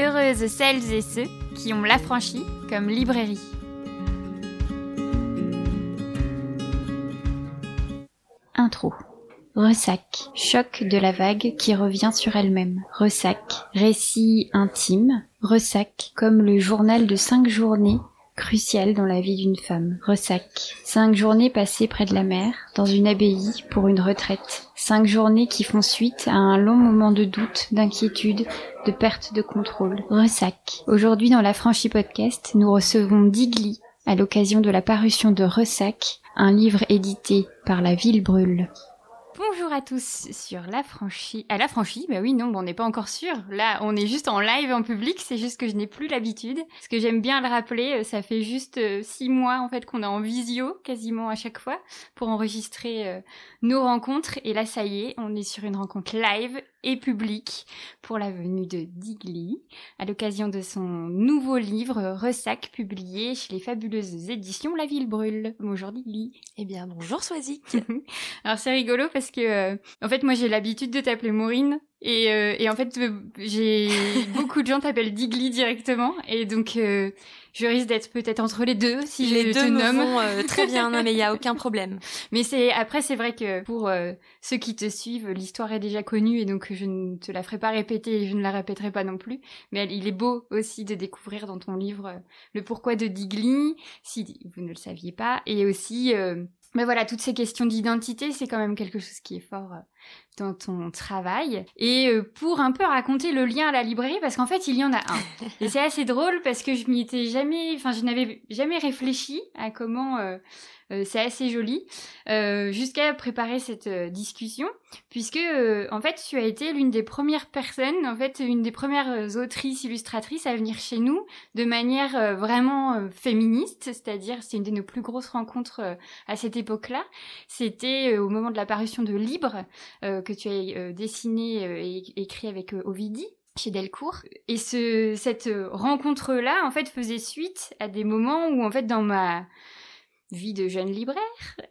Heureuses celles et ceux qui ont l'affranchi comme librairie. Intro. Ressac, choc de la vague qui revient sur elle-même. Ressac, récit intime. Ressac, comme le journal de cinq journées cruciales dans la vie d'une femme. Ressac, cinq journées passées près de la mer, dans une abbaye pour une retraite. Cinq journées qui font suite à un long moment de doute, d'inquiétude, de perte de contrôle. Ressac. Aujourd'hui dans la franchise podcast, nous recevons Digli à l'occasion de la parution de Ressac, un livre édité par La Ville Brûle. Bonjour à tous sur la franchise. À la franchise, bah oui, non, on n'est pas encore sûr. Là, on est juste en live en public, c'est juste que je n'ai plus l'habitude. Parce que j'aime bien le rappeler, euh, ça fait juste euh, six mois en fait qu'on est en visio quasiment à chaque fois pour enregistrer euh, nos rencontres. Et là, ça y est, on est sur une rencontre live et publique pour la venue de Digli à l'occasion de son nouveau livre Ressac publié chez les fabuleuses éditions La Ville Brûle. Bonjour Digli. Eh bien bonjour Swazik. Alors c'est rigolo parce que euh, en fait moi j'ai l'habitude de t'appeler Maureen et, euh, et en fait j'ai beaucoup de gens t'appellent Digli directement et donc euh, je risque d'être peut-être entre les deux si les je deux te me nomme. vont euh, très bien, non, mais il y a aucun problème. Mais c'est après c'est vrai que pour euh, ceux qui te suivent, l'histoire est déjà connue et donc je ne te la ferai pas répéter et je ne la répéterai pas non plus. Mais il est beau aussi de découvrir dans ton livre euh, le pourquoi de Digli, si vous ne le saviez pas, et aussi euh, mais voilà, toutes ces questions d'identité, c'est quand même quelque chose qui est fort dans ton travail. Et euh, pour un peu raconter le lien à la librairie, parce qu'en fait, il y en a un. Et c'est assez drôle parce que je m'y étais jamais, enfin, je n'avais jamais réfléchi à comment. euh, euh, c'est assez joli jusqu'à préparer cette discussion, puisque en fait, tu as été l'une des premières personnes, en fait, une des premières autrices illustratrices à venir chez nous de manière vraiment féministe, c'est-à-dire c'est une de nos plus grosses rencontres à cette époque-là. C'était au moment de la parution de Libre que tu as euh, dessiné euh, et écrit avec euh, Ovidie chez Delcourt. Et ce, cette euh, rencontre-là, en fait, faisait suite à des moments où, en fait, dans ma vie de jeune libraire,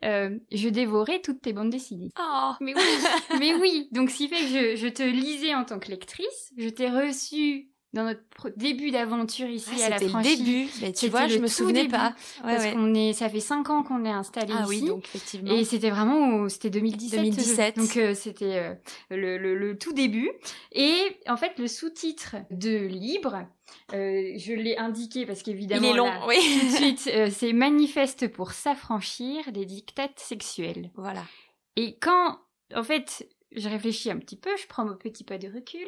euh, je dévorais toutes tes bandes dessinées. Oh, Mais oui, mais oui. Donc, ce qui fait que je, je te lisais en tant que lectrice. Je t'ai reçue dans notre début d'aventure ici à la c'était le franchise. début. Tu C'était vois, je me souvenais début, pas. Ouais, Parce ouais. qu'on est, ça fait cinq ans qu'on est installé Ah ici. oui, donc effectivement. Et c'était vraiment, c'était 2017. 2017. Donc euh, c'était euh, le, le, le tout début. Et en fait, le sous-titre de Libre, euh, je l'ai indiqué parce qu'évidemment, Il est long, là, oui. tout de suite, c'est manifeste pour s'affranchir des dictates sexuels. voilà. Et quand, en fait, je réfléchis un petit peu, je prends mon petit pas de recul,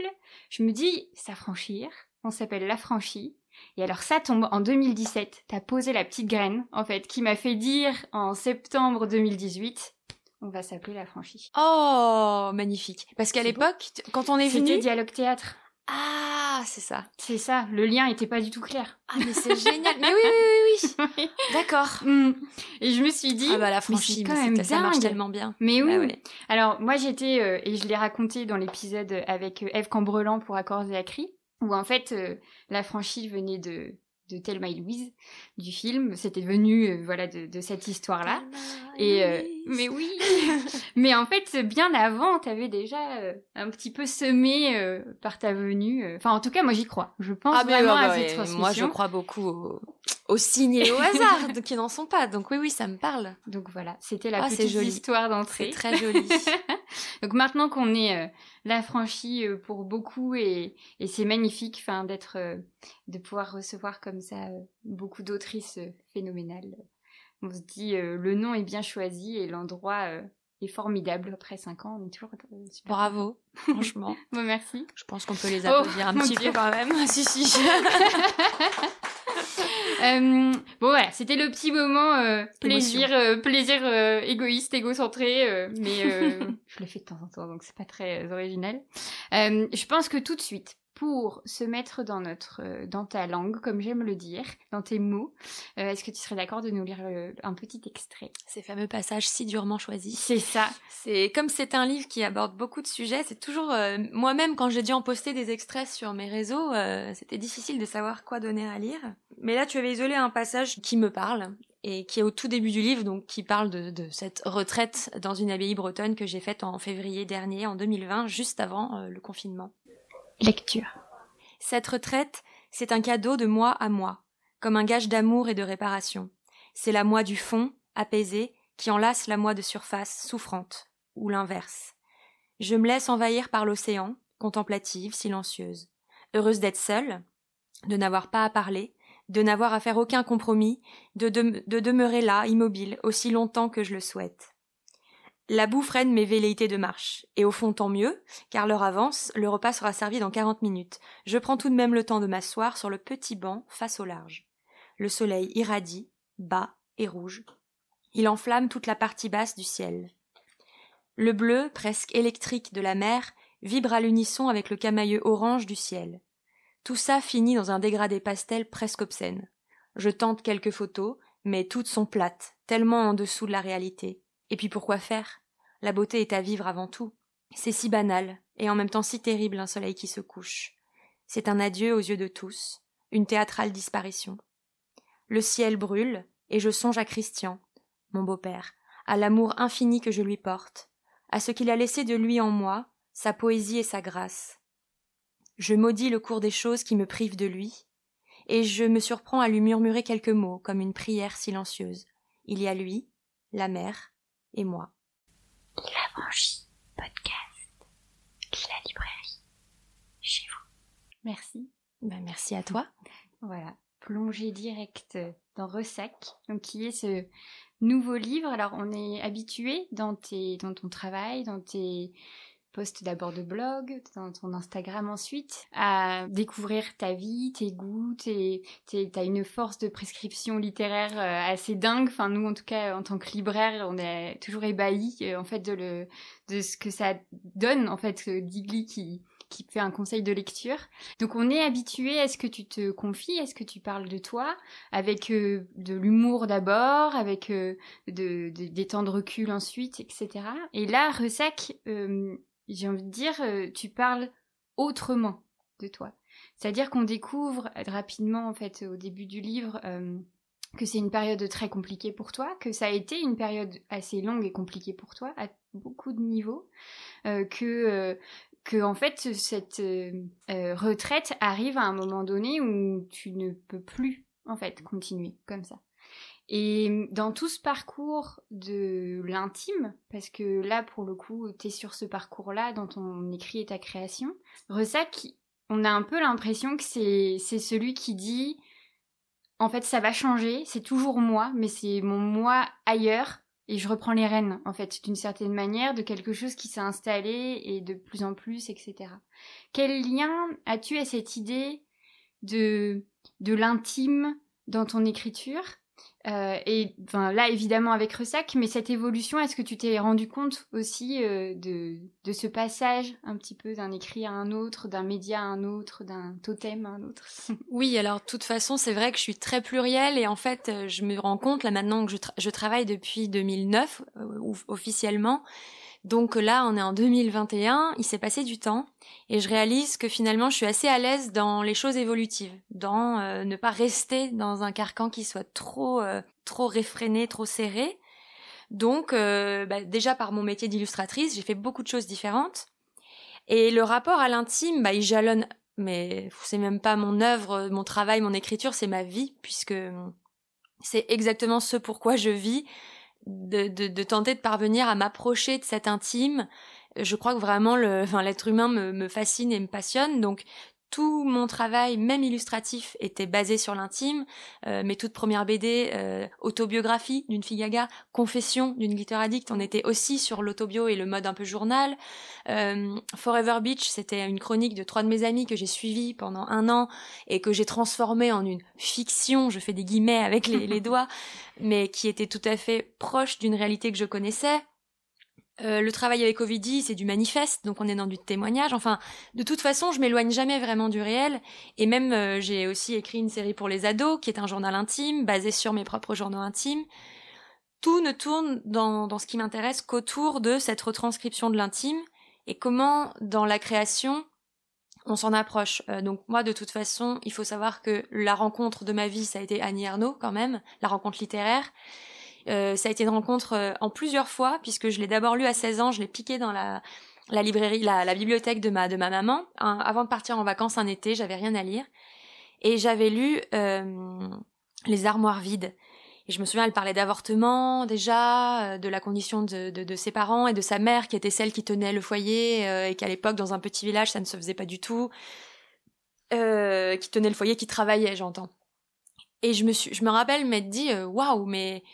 je me dis, s'affranchir, on s'appelle l'affranchi. Et alors ça tombe en 2017, t'as posé la petite graine, en fait, qui m'a fait dire en septembre 2018, on va s'appeler l'affranchi. Oh, magnifique. Parce qu'à l'époque, quand on est C'était venu... Dialogue Théâtre. Ah, c'est ça. C'est ça, le lien était pas du tout clair. Ah, mais c'est génial. Mais oui, oui, oui, oui. D'accord. Mm. Et je me suis dit, Ah bah la franchise, quand même ça marche tellement bien. Mais oui, Bah ouais. Alors, moi, j'étais, euh, et je l'ai raconté dans l'épisode avec euh, Eve Cambrelan pour Accords et Acris, où en fait, euh, la franchise venait de, de Thelma et Louise, du film. C'était venu, euh, voilà, de, de cette histoire-là. Et, euh, mais oui Mais en fait, bien avant, t'avais déjà euh, un petit peu semé euh, par ta venue. Enfin, en tout cas, moi, j'y crois. Je pense Ah, vraiment ouais, à bah cette transmission. Moi, je crois beaucoup au- aux signes et au hasard qui n'en sont pas. Donc oui, oui, ça me parle. Donc voilà, c'était la Ah, c'est petite joli. histoire C'est d'entrée. très joli. Donc maintenant qu'on est euh, l'affranchi euh, pour beaucoup et, et c'est magnifique enfin d'être euh, de pouvoir recevoir comme ça euh, beaucoup d'autrices phénoménales. On se dit le nom est bien choisi et l'endroit est formidable après cinq ans, on est toujours super. Bravo, franchement. Bon, merci. Je pense qu'on peut les Oh, applaudir un petit peu quand même. si, si. Euh, bon voilà, c'était le petit moment euh, plaisir, euh, plaisir euh, égoïste, égocentré, euh, mais euh, je le fais de temps en temps, donc c'est pas très original. Euh, je pense que tout de suite, pour se mettre dans notre, euh, dans ta langue, comme j'aime le dire, dans tes mots, euh, est-ce que tu serais d'accord de nous lire euh, un petit extrait? Ces fameux passages si durement choisis. C'est ça. C'est comme c'est un livre qui aborde beaucoup de sujets, c'est toujours euh, moi-même quand j'ai dû en poster des extraits sur mes réseaux, euh, c'était difficile de savoir quoi donner à lire. Mais là, tu avais isolé un passage qui me parle et qui est au tout début du livre, donc qui parle de, de cette retraite dans une abbaye bretonne que j'ai faite en février dernier, en 2020, juste avant euh, le confinement. Lecture. Cette retraite, c'est un cadeau de moi à moi, comme un gage d'amour et de réparation. C'est la moi du fond, apaisée, qui enlace la moi de surface, souffrante, ou l'inverse. Je me laisse envahir par l'océan, contemplative, silencieuse, heureuse d'être seule, de n'avoir pas à parler, de n'avoir à faire aucun compromis, de, de, demeurer là, immobile, aussi longtemps que je le souhaite. La boue freine mes velléités de marche, et au fond tant mieux, car l'heure avance, le repas sera servi dans quarante minutes. Je prends tout de même le temps de m'asseoir sur le petit banc face au large. Le soleil irradie, bas et rouge. Il enflamme toute la partie basse du ciel. Le bleu, presque électrique de la mer, vibre à l'unisson avec le camailleux orange du ciel. Tout ça finit dans un dégradé pastel presque obscène. Je tente quelques photos, mais toutes sont plates, tellement en dessous de la réalité. Et puis pourquoi faire? La beauté est à vivre avant tout. C'est si banal, et en même temps si terrible un soleil qui se couche. C'est un adieu aux yeux de tous, une théâtrale disparition. Le ciel brûle, et je songe à Christian, mon beau-père, à l'amour infini que je lui porte, à ce qu'il a laissé de lui en moi, sa poésie et sa grâce. Je maudis le cours des choses qui me privent de lui, et je me surprends à lui murmurer quelques mots comme une prière silencieuse. Il y a lui, la mère et moi. La podcast, la librairie, chez vous. Merci. Ben, merci à toi. Voilà, plongée directe dans Ressac, donc qui est ce nouveau livre. Alors on est habitué dans tes, dans ton travail, dans tes post d'abord de blog, dans ton Instagram ensuite, à découvrir ta vie, tes goûts, tes, t'as une force de prescription littéraire euh, assez dingue. Enfin, nous, en tout cas, en tant que libraire, on est toujours ébahis, euh, en fait, de le, de ce que ça donne, en fait, Digli qui, qui fait un conseil de lecture. Donc on est habitué à ce que tu te confies, à ce que tu parles de toi, avec euh, de l'humour d'abord, avec de, des temps de recul ensuite, etc. Et là, Ressac, j'ai envie de dire, euh, tu parles autrement de toi. C'est-à-dire qu'on découvre rapidement, en fait, au début du livre, euh, que c'est une période très compliquée pour toi, que ça a été une période assez longue et compliquée pour toi, à beaucoup de niveaux, euh, que, que, en fait, cette retraite arrive à un moment donné où tu ne peux plus, en fait, continuer comme ça. Et dans tout ce parcours de l'intime, parce que là, pour le coup, tu es sur ce parcours-là dans ton écrit et ta création, Ressac, on a un peu l'impression que c'est celui qui dit en fait, ça va changer, c'est toujours moi, mais c'est mon moi ailleurs, et je reprends les rênes, en fait, d'une certaine manière, de quelque chose qui s'est installé et de plus en plus, etc. Quel lien as-tu à cette idée de, de l'intime dans ton écriture? Euh, et enfin, là, évidemment, avec Ressac, mais cette évolution, est-ce que tu t'es rendu compte aussi euh, de, de ce passage un petit peu d'un écrit à un autre, d'un média à un autre, d'un totem à un autre? Oui, alors de toute façon, c'est vrai que je suis très plurielle et en fait, euh, je me rends compte là maintenant que je, je travaille depuis 2009 officiellement donc là, on est en 2021, il s'est passé du temps, et je réalise que finalement, je suis assez à l'aise dans les choses évolutives, dans euh, ne pas rester dans un carcan qui soit trop, euh, trop réfréné, trop serré. Donc, euh, bah, déjà par mon métier d'illustratrice, j'ai fait beaucoup de choses différentes. Et le rapport à l'intime, bah, il jalonne, mais c'est même pas mon œuvre, mon travail, mon écriture, c'est ma vie, puisque c'est exactement ce pourquoi je vis de, de, de, tenter de parvenir à m'approcher de cet intime. Je crois que vraiment le, l'être humain me, me fascine et me passionne. Donc tout mon travail, même illustratif, était basé sur l'intime. Euh, mes toutes premières BD, euh, autobiographie d'une fille gaga, confession d'une glitter addict, on était aussi sur l'autobio et le mode un peu journal. Euh, Forever Beach, c'était une chronique de trois de mes amis que j'ai suivie pendant un an et que j'ai transformée en une fiction, je fais des guillemets avec les, les doigts, mais qui était tout à fait proche d'une réalité que je connaissais. Euh, le travail avec Ovidie, c'est du manifeste, donc on est dans du témoignage. Enfin, de toute façon, je m'éloigne jamais vraiment du réel. Et même, euh, j'ai aussi écrit une série pour les ados, qui est un journal intime, basé sur mes propres journaux intimes. Tout ne tourne dans, ce qui m'intéresse qu'autour de cette retranscription de l'intime et comment, dans la création, on s'en approche. Euh, donc moi, de toute façon, il faut savoir que la rencontre de ma vie, ça a été Annie Ernaux, quand même, la rencontre littéraire. Euh, ça a été une rencontre euh, en plusieurs fois, puisque je l'ai d'abord lu à 16 ans, je l'ai piqué dans la librairie, la, bibliothèque de ma de ma maman. avant de partir en vacances un été, j'avais rien à lire et j'avais lu Les armoires vides. Et je me souviens, elle parlait d'avortement déjà, de la condition de, de, ses parents et de sa mère qui était celle qui tenait le foyer et qu'à l'époque dans un petit village ça ne se faisait pas du tout, qui tenait le foyer, qui travaillait, j'entends. Et je me suis, je me rappelle m'être dit, waouh, mais euh,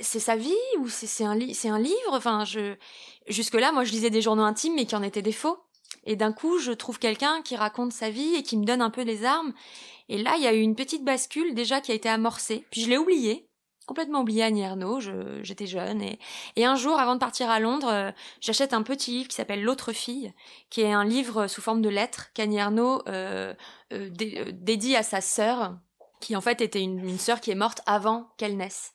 c'est sa vie ou c'est un, c'est un livre? Enfin, je jusque-là, moi, je lisais des journaux intimes, mais qui en étaient des faux. Et d'un coup, je trouve quelqu'un qui raconte sa vie et qui me donne un peu les armes. Et là, il y a eu une petite bascule déjà qui a été amorcée. Puis je l'ai oublié, complètement oublié Annie Ernaux. J'étais jeune et, et un jour, avant de partir à Londres, euh, j'achète un petit livre qui s'appelle L'autre fille, qui est un livre sous forme de lettres qu'Annie Ernaux euh, euh, dédie à sa sœur, qui en fait était une, une sœur qui est morte avant qu'elle naisse.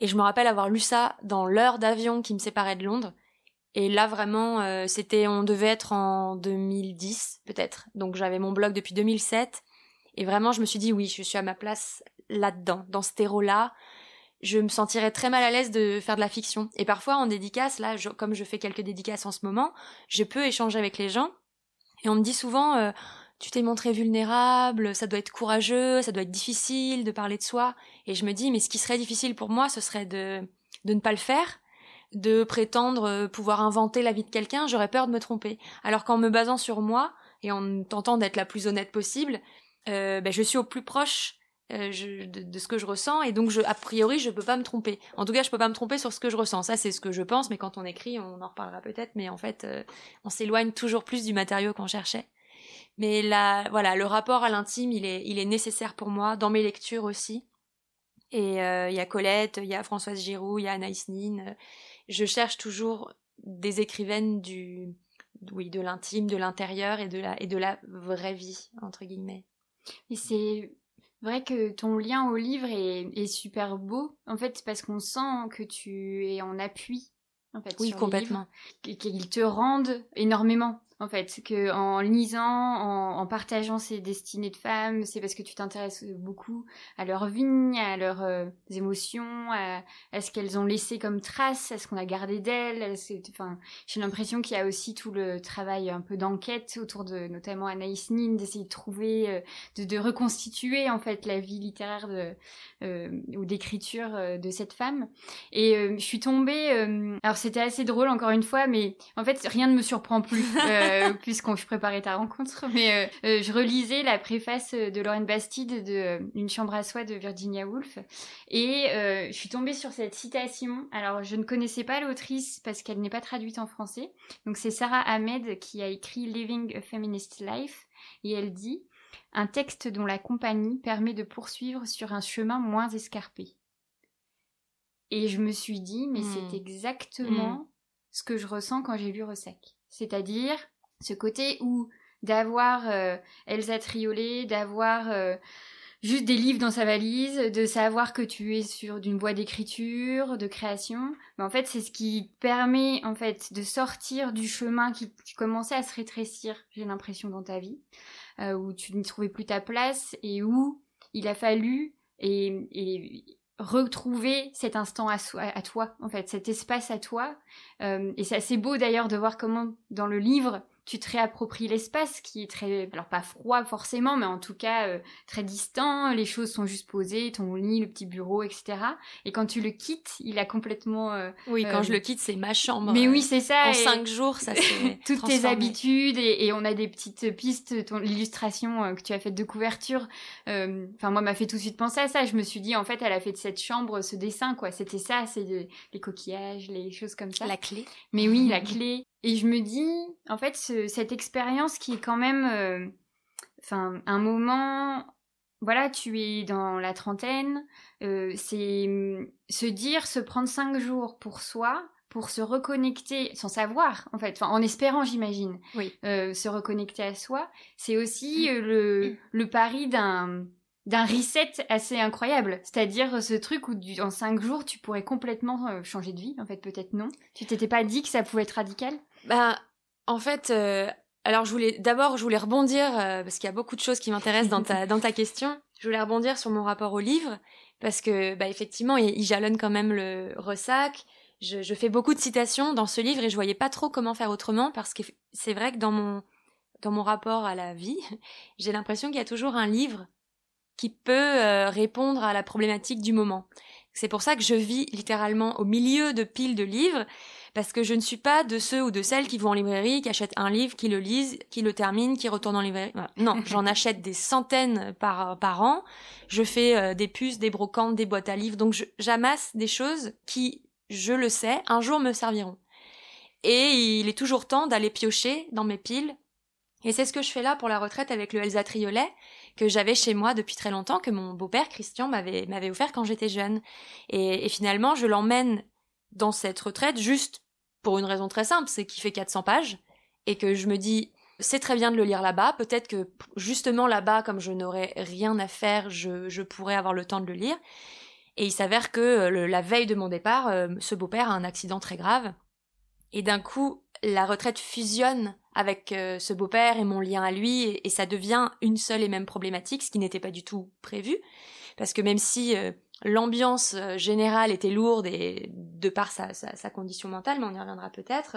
Et je me rappelle avoir lu ça dans l'heure d'avion qui me séparait de Londres. Et là vraiment, euh, c'était, on devait être en 2010 peut-être. Donc j'avais mon blog depuis 2007. Et vraiment, je me suis dit oui, je suis à ma place là-dedans, dans ce terreau-là. Je me sentirais très mal à l'aise de faire de la fiction. Et parfois en dédicace, là, comme je fais quelques dédicaces en ce moment, je peux échanger avec les gens. Et on me dit souvent, euh, tu t'es montré vulnérable, ça doit être courageux, ça doit être difficile de parler de soi. Et je me dis, mais ce qui serait difficile pour moi, ce serait de, de ne pas le faire, de prétendre euh, pouvoir inventer la vie de quelqu'un, j'aurais peur de me tromper. Alors qu'en me basant sur moi, et en tentant d'être la plus honnête possible, euh, ben, je suis au plus proche euh, de, ce que je ressens et donc je, a priori je peux pas me tromper. En tout cas je peux pas me tromper sur ce que je ressens. Ça c'est ce que je pense, mais quand on écrit on en reparlera peut-être. Mais en fait on s'éloigne toujours plus du matériau qu'on cherchait. Mais là, voilà, le rapport à l'intime, il est, il est nécessaire pour moi, dans mes lectures aussi. Et euh, il y a Colette, il y a Françoise Giroud, il y a Anaïs Nin. Je cherche toujours des écrivaines du, oui, de l'intime, de l'intérieur et de la, et de la vraie vie, entre guillemets. Et c'est vrai que ton lien au livre est, est super beau, en fait, parce qu'on sent que tu es en appui, en fait. Oui, complètement. Qu'ils te rendent énormément en fait, que en lisant, en, partageant ces destinées de femmes, c'est parce que tu t'intéresses beaucoup à leur vie, à leurs euh, émotions, à, ce qu'elles ont laissé comme trace, à ce qu'on a gardé d'elles. Enfin, j'ai l'impression qu'il y a aussi tout le travail un peu d'enquête autour de, notamment Anaïs Nin, d'essayer de trouver, euh, de, reconstituer en fait la vie littéraire de, euh, ou d'écriture de cette femme. Et je suis tombée, alors c'était assez drôle encore une fois, mais en fait rien ne me surprend plus. euh, puisqu'on je préparais ta rencontre, mais euh, euh, je relisais la préface de Lorraine Bastide de Une chambre à soi de Virginia Woolf et je suis tombée sur cette citation. Alors je ne connaissais pas l'autrice parce qu'elle n'est pas traduite en français. Donc c'est Sarah Ahmed qui a écrit Living a Feminist Life et elle dit un texte dont la compagnie permet de poursuivre sur un chemin moins escarpé. Et je me suis dit, mais c'est hmm. exactement hmm. ce que je ressens quand j'ai lu Ressac. C'est-à-dire ce côté où d'avoir euh, Elsa Triolet, d'avoir euh, juste des livres dans sa valise, de savoir que tu es sur d'une voie d'écriture, de création, mais en fait c'est ce qui permet en fait de sortir du chemin qui, commençait à se rétrécir, j'ai l'impression dans ta vie, euh, où tu ne trouvais plus ta place et où il a fallu et, et retrouver cet instant à, à, toi, en fait, cet espace à toi. et c'est assez beau d'ailleurs de voir comment dans le livre, tu te réappropries l'espace qui est très, alors pas froid forcément, mais en tout cas euh, très distant. Les choses sont juste posées, ton lit, le petit bureau, etc. Et quand tu le quittes, il a complètement. Euh, oui, quand je le quitte, c'est ma chambre. Mais oui, c'est ça. En cinq jours, ça c'est toutes tes habitudes et, on a des petites pistes. Ton l'illustration euh, que tu as faite de couverture, enfin moi m'a fait tout de suite penser à ça. Je me suis dit en fait, elle a fait de cette chambre ce dessin quoi. C'était ça, c'est les coquillages, les choses comme ça. La clé. Mais oui, la clé. Et je me dis, en fait, cette expérience qui est quand même, euh, enfin, un moment, voilà, tu es dans la trentaine, euh, c'est mm, se dire, se prendre cinq jours pour soi, pour se reconnecter, sans savoir, en fait, enfin, en espérant, j'imagine, oui. Euh, se reconnecter à soi, c'est aussi le, le pari d'un d'un reset assez incroyable. C'est-à-dire ce truc où en cinq jours, tu pourrais complètement changer de vie. En fait, peut-être non. Tu t'étais pas dit que ça pouvait être radical? Bah, en fait, euh, alors je voulais d'abord, je voulais rebondir euh, parce qu'il y a beaucoup de choses qui m'intéressent dans ta dans ta question. Je voulais rebondir sur mon rapport au livre parce que, bah, effectivement, il, jalonne quand même le ressac. je, fais beaucoup de citations dans ce livre et je voyais pas trop comment faire autrement parce que c'est vrai que dans mon dans mon rapport à la vie, j'ai l'impression qu'il y a toujours un livre qui peut euh, répondre à la problématique du moment. C'est pour ça que je vis littéralement au milieu de piles de livres, parce que je ne suis pas de ceux ou de celles qui vont en librairie, qui achètent un livre, qui le lisent, qui le terminent, qui retournent en librairie. Non, j'en achète des centaines par, par an. Je fais euh, des puces, des brocantes, des boîtes à livres. Donc j'amasse des choses qui, je le sais, un jour me serviront. Et il est toujours temps d'aller piocher dans mes piles. Et c'est ce que je fais là pour la retraite avec le Elsa Triolet que j'avais chez moi depuis très longtemps, que mon beau-père Christian m'avait m'avait offert quand j'étais jeune. Et, finalement, je l'emmène dans cette retraite juste pour une raison très simple, c'est qu'il fait 400 pages et que je me dis c'est très bien de le lire là-bas. Peut-être que justement là-bas, comme je n'aurais rien à faire, je, je, pourrais avoir le temps de le lire. Et il s'avère que euh, la veille de mon départ, euh, ce beau-père a un accident très grave. Et d'un coup, la retraite fusionne avec euh, ce beau-père et mon lien à lui, et, ça devient une seule et même problématique, ce qui n'était pas du tout prévu, parce que même si l'ambiance euh, générale était lourde et de par sa, sa, condition mentale, mais on y reviendra peut-être,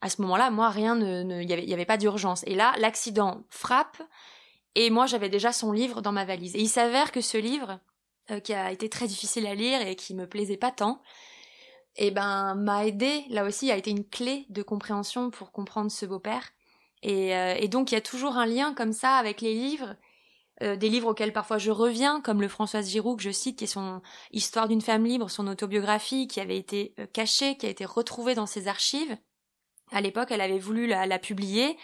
à ce moment-là, moi, rien ne, il n'y avait, pas d'urgence. Et là, l'accident frappe, et moi, j'avais déjà son livre dans ma valise. Et il s'avère que ce livre, qui a été très difficile à lire et qui me plaisait pas tant, eh ben m'a aidé là aussi a été une clé de compréhension pour comprendre ce beau-père et, euh, et, donc il y a toujours un lien comme ça avec les livres euh, des livres auxquels parfois je reviens comme le Françoise Giroud que je cite qui est son Histoire d'une femme libre son autobiographie qui avait été euh, cachée qui a été retrouvée dans ses archives. À l'époque elle avait voulu la, la publier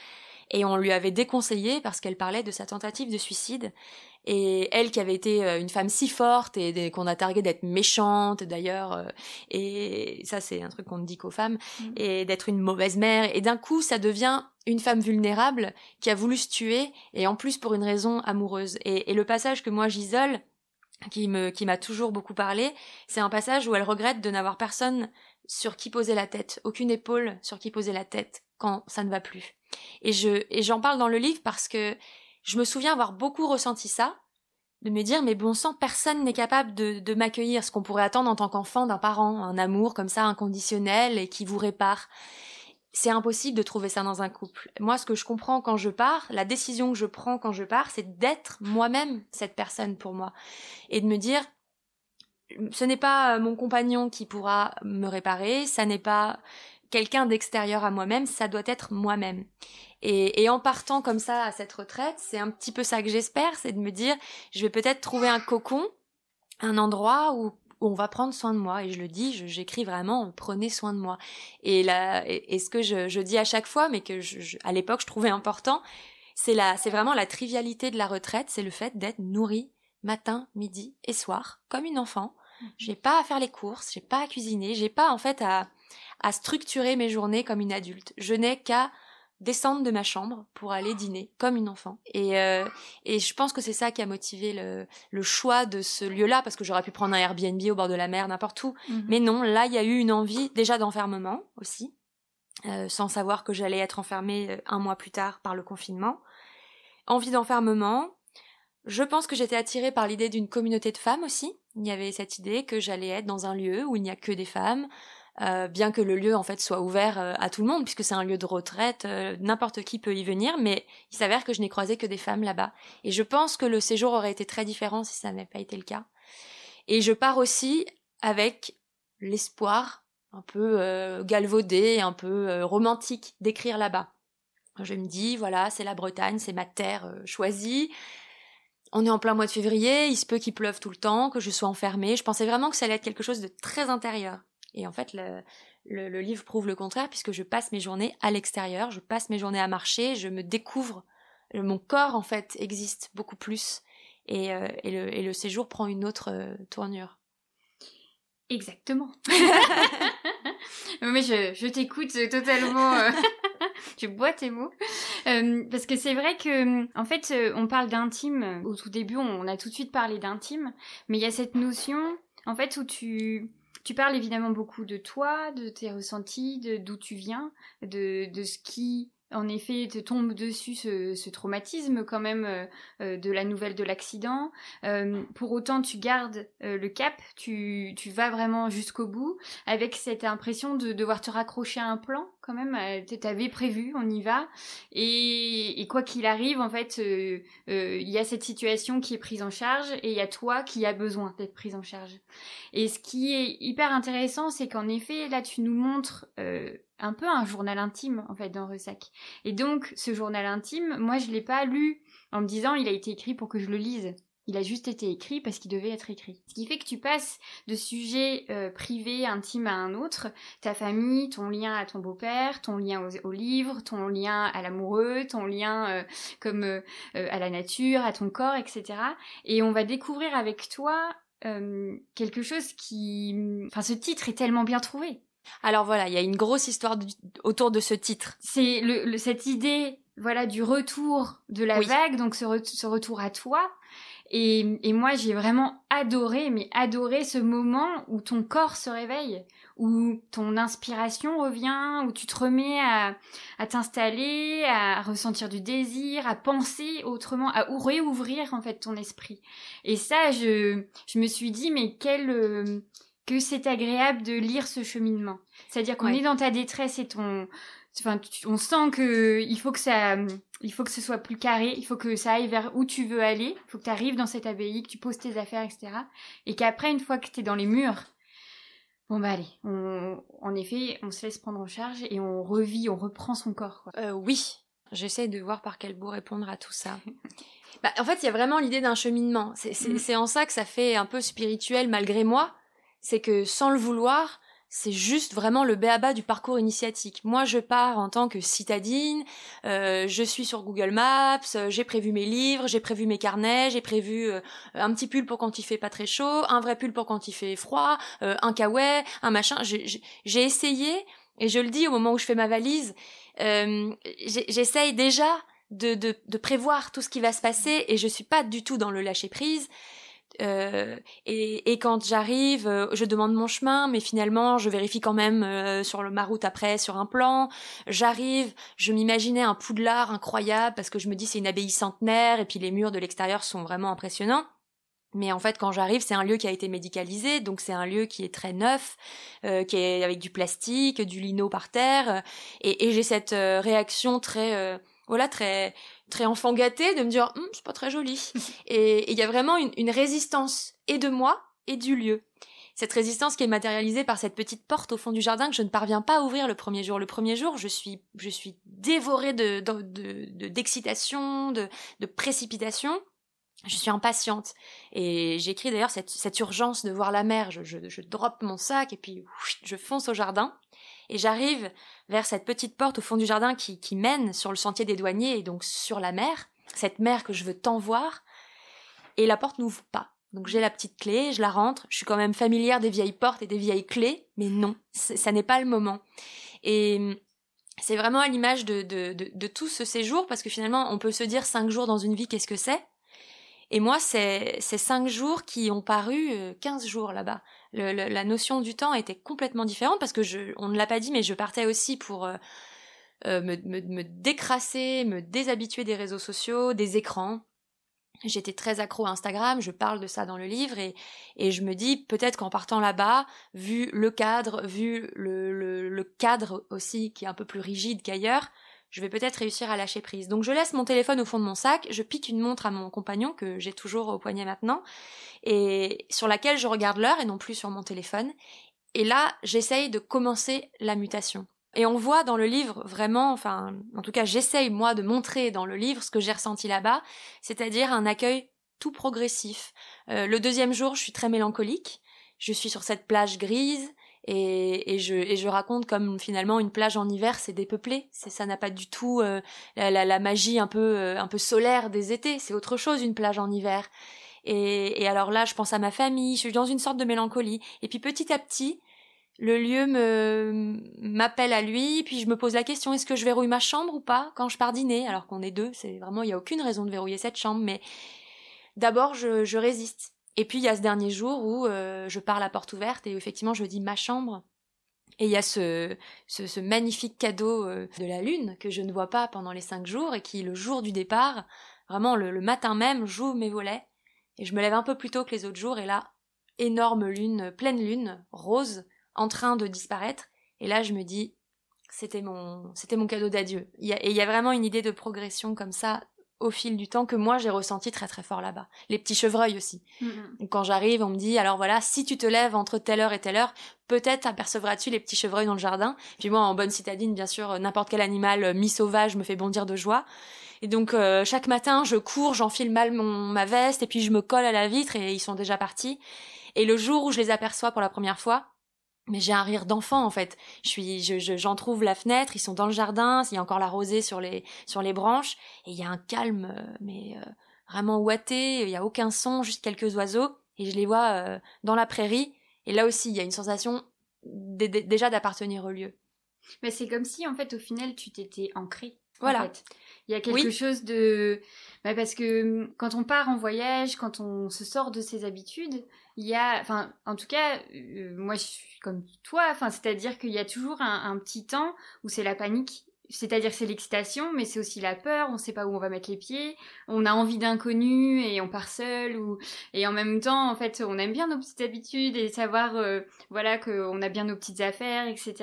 et on lui avait déconseillé parce qu'elle parlait de sa tentative de suicide et elle qui avait été euh, une femme si forte et qu'on a targué d'être méchante d'ailleurs, euh, et ça c'est un truc qu'on ne dit qu'aux femmes, mm. et d'être une mauvaise mère, et d'un coup ça devient une femme vulnérable qui a voulu se tuer, et en plus pour une raison amoureuse. Et, et le passage que moi j'isole, qui me qui m'a toujours beaucoup parlé, c'est un passage où elle regrette de n'avoir personne sur qui poser la tête, aucune épaule sur qui poser la tête quand ça ne va plus. Et je et j'en parle dans le livre parce que je me souviens avoir beaucoup ressenti ça, de me dire mais bon sang, personne n'est capable de, de m'accueillir, ce qu'on pourrait attendre en tant qu'enfant d'un parent, un amour comme ça inconditionnel et qui vous répare. C'est impossible de trouver ça dans un couple. Moi, ce que je comprends quand je pars, la décision que je prends quand je pars, c'est d'être moi-même cette personne pour moi. Et de me dire, ce n'est pas mon compagnon qui pourra me réparer, ça n'est pas quelqu'un d'extérieur à moi-même, ça doit être moi-même. Et, en partant comme ça à cette retraite, c'est un petit peu ça que j'espère, c'est de me dire, je vais peut-être trouver un cocon, un endroit où, on va prendre soin de moi. Et je le dis, j'écris vraiment, prenez soin de moi. Et là, et, ce que je, dis à chaque fois, mais que je, à l'époque je trouvais important, c'est la, c'est vraiment la trivialité de la retraite, c'est le fait d'être nourri matin, midi et soir, comme une enfant. Mmh. J'ai pas à faire les courses, j'ai pas à cuisiner, j'ai pas en fait à, à structurer mes journées comme une adulte. Je n'ai qu'à descendre de ma chambre pour aller dîner comme une enfant. Et, euh, et je pense que c'est ça qui a motivé le, le choix de ce lieu-là, parce que j'aurais pu prendre un Airbnb au bord de la mer, n'importe où. Mhm. Mais non, là, il y a eu une envie déjà d'enfermement aussi, euh, sans savoir que j'allais être enfermée euh, un mois plus tard par le confinement. Envie d'enfermement. Je pense que j'étais attirée par l'idée d'une communauté de femmes aussi. Il y avait cette idée que j'allais être dans un lieu où il n'y a que des femmes, euh, bien que le lieu en fait soit ouvert euh, à tout le monde puisque c'est un lieu de retraite, euh, n'importe qui peut y venir, mais il s'avère que je n'ai croisé que des femmes là-bas. Et je pense que le séjour aurait été très différent si ça n'avait pas été le cas. Et je pars aussi avec l'espoir un peu galvaudé, un peu romantique d'écrire là-bas. Je me dis, voilà, c'est la Bretagne, c'est ma terre choisie. On est en plein mois de février, il se peut qu'il pleuve tout le temps, que je sois enfermée. Je pensais vraiment que ça allait être quelque chose de très intérieur. Et en fait, le, livre prouve le contraire puisque je passe mes journées à l'extérieur, je passe mes journées à marcher, je me découvre. Mon corps, en fait, existe beaucoup plus. Et, euh, le, séjour prend une autre euh, tournure. Exactement. Mais je, t'écoute totalement. Euh, tu bois tes mots. parce que c'est vrai que, en fait, on parle d'intime. Au tout début, on a tout de suite parlé d'intime. Mais il y a cette notion, en fait, où tu, tu parles évidemment beaucoup de toi, de tes ressentis, de d'où tu viens, de, de ce qui en effet, te tombe dessus ce, traumatisme quand même euh, euh, de la nouvelle de l'accident. Euh, pour autant, tu gardes le cap, tu, tu vas vraiment jusqu'au bout, avec cette impression de devoir te raccrocher à un plan quand même. Tu avais prévu, on y va. Et, et quoi qu'il arrive, en fait, il y a cette situation qui est prise en charge et il y a toi qui as besoin d'être prise en charge. Et ce qui est hyper intéressant, c'est qu'en effet, là, tu nous montres un peu un journal intime en fait dans Ressac. Et donc ce journal intime, moi je l'ai pas lu en me disant il a été écrit pour que je le lise. Il a juste été écrit parce qu'il devait être écrit. Ce qui fait que tu passes de sujets euh, privés, intimes à un autre, ta famille, ton lien à ton beau-père, ton lien au, livre, ton lien à l'amoureux, ton lien euh, comme euh, à la nature, à ton corps, etc. Et on va découvrir avec toi quelque chose qui... Enfin, ce titre est tellement bien trouvé. Alors voilà, il y a une grosse histoire autour de ce titre. C'est le, cette idée, voilà, du retour de la vague, donc ce, retour à toi. Et, et moi, j'ai vraiment adoré, mais adoré ce moment où ton corps se réveille, où ton inspiration revient, où tu te remets à, à t'installer, à ressentir du désir, à penser autrement, à réouvrir en fait ton esprit. Et ça, je, je me suis dit, mais quel euh, que c'est agréable de lire ce cheminement. C'est-à-dire qu'on est dans ta détresse et ton, enfin, on sent que il faut que ça, il faut que ce soit plus carré, il faut que ça aille vers où tu veux aller, il faut que tu arrives dans cette abbaye, que tu poses tes affaires, etc. Et qu'après, une fois que tu es dans les murs, bon bah allez, on, en effet, on se laisse prendre en charge et on revit, on reprend son corps. Quoi. Euh, oui, j'essaie de voir par quel bout répondre à tout ça. bah, en fait, il y a vraiment l'idée d'un cheminement. Mm. C'est en ça que ça fait un peu spirituel malgré moi c'est que sans le vouloir, c'est juste vraiment le béaba du parcours initiatique. Moi, je pars en tant que citadine, euh, je suis sur Google Maps, euh, j'ai prévu mes livres, j'ai prévu mes carnets, j'ai prévu euh, un petit pull pour quand il fait pas très chaud, un vrai pull pour quand il fait froid, un kawaii, un machin. J'ai essayé, et je le dis au moment où je fais ma valise, j'essaye déjà de, de, de prévoir tout ce qui va se passer, et je suis pas du tout dans le lâcher prise. Euh, et, quand j'arrive, euh, je demande mon chemin, mais finalement, je vérifie quand même euh, sur le, ma route après, sur un plan. J'arrive, je m'imaginais un poudlard incroyable parce que je me dis c'est une abbaye centenaire et puis les murs de l'extérieur sont vraiment impressionnants. Mais en fait, quand j'arrive, c'est un lieu qui a été médicalisé, donc c'est un lieu qui est très neuf, qui est avec du plastique, du lino par terre, et, et j'ai cette réaction très voilà très très enfant gâté de me dire hum, c'est pas très joli et il y a vraiment une, résistance et de moi et du lieu cette résistance qui est matérialisée par cette petite porte au fond du jardin que je ne parviens pas à ouvrir le premier jour. Le premier jour, je suis, je suis dévorée de, d'excitation, de, de, précipitation. Je suis impatiente. Et j'écris d'ailleurs cette, cette urgence de voir la mer. Je, je, je drop mon sac et puis je fonce au jardin et j'arrive vers cette petite porte au fond du jardin qui, mène sur le sentier des douaniers et donc sur la mer, cette mer que je veux tant voir, et la porte n'ouvre pas. Donc j'ai la petite clé, je la rentre, je suis quand même familière des vieilles portes et des vieilles clés, mais non, ça n'est pas le moment. Et c'est vraiment à l'image de, de, de, tout ce séjour, parce que finalement, on peut se dire cinq jours dans une vie, qu'est-ce que c'est? Et moi, c'est ces cinq jours qui ont paru euh, quinze jours là-bas la notion du temps était complètement différente parce que je, on ne l'a pas dit, mais je partais aussi pour euh, euh, me, me, décrasser, me déshabituer des réseaux sociaux, des écrans. J'étais très accro à Instagram, je parle de ça dans le livre et, et je me dis peut-être qu'en partant là-bas, vu le cadre, vu le, le, le, cadre aussi qui est un peu plus rigide qu'ailleurs, je vais peut-être réussir à lâcher prise. Donc je laisse mon téléphone au fond de mon sac, je pique une montre à mon compagnon que j'ai toujours au poignet maintenant, et sur laquelle je regarde l'heure et non plus sur mon téléphone. Et là, j'essaye de commencer la mutation. Et on voit dans le livre vraiment, enfin, en tout cas, j'essaye moi de montrer dans le livre ce que j'ai ressenti là-bas, c'est-à-dire un accueil tout progressif. Euh, le deuxième jour, je suis très mélancolique. Je suis sur cette plage grise, et, je, raconte comme finalement une plage en hiver c'est dépeuplé. C'est ça n'a pas du tout euh, la, magie un peu euh, un peu solaire des étés. C'est autre chose une plage en hiver. Et, et alors là je pense à ma famille je suis dans une sorte de mélancolie. Et puis petit à petit le lieu me m'appelle à lui. Puis je me pose la question est-ce que je verrouille ma chambre ou pas quand je pars dîner? Alors qu'on est deux c'est vraiment il y a aucune raison de verrouiller cette chambre. Mais d'abord je résiste et puis il y a ce dernier jour où euh, je pars la porte ouverte et effectivement je dis ma chambre. Et il y a ce, magnifique cadeau euh, de la lune que je ne vois pas pendant les cinq jours et qui, le jour du départ, vraiment le, matin même, j'ouvre mes volets et je me lève un peu plus tôt que les autres jours et là, énorme lune, pleine lune, rose, en train de disparaître. Et là, je me dis, c'était mon, c'était mon cadeau d'adieu. Et il y a vraiment une idée de progression comme ça au fil du temps que moi j'ai ressenti très très fort là-bas. Les petits chevreuils aussi. Mm-hmm. Quand j'arrive, on me dit alors voilà, si tu te lèves entre telle heure et telle heure, peut-être apercevras-tu les petits chevreuils dans le jardin. Puis moi, en bonne citadine, bien sûr, n'importe quel animal euh, mi-sauvage me fait bondir de joie. Et donc euh, chaque matin, je cours, j'enfile mal mon, ma veste et puis je me colle à la vitre et ils sont déjà partis. Et le jour où je les aperçois pour la première fois, mais j'ai un rire d'enfant en fait. Je suis, je, j'en trouve la fenêtre, ils sont dans le jardin, il y a encore la rosée sur les sur les branches et il y a un calme euh, mais euh, vraiment ouaté, il y a aucun son, juste quelques oiseaux et je les vois euh, dans la prairie et là aussi il y a une sensation déjà d'appartenir au lieu. Mais c'est comme si en fait au final tu t'étais ancré. Voilà. Il y a quelque chose de bah, parce que hum, quand on part en voyage, quand on se sort de ses habitudes, il y a, enfin, en tout cas, euh, moi je suis comme toi, enfin, c'est-à-dire qu'il y a toujours un, petit temps où c'est la panique. C'est-à-dire c'est l'excitation, mais c'est aussi la peur, on ne sait pas où on va mettre les pieds, on a envie d'inconnu et on part seul, ou... et en même temps, en fait, on aime bien nos petites habitudes et savoir, euh, voilà, qu'on a bien nos petites affaires, etc.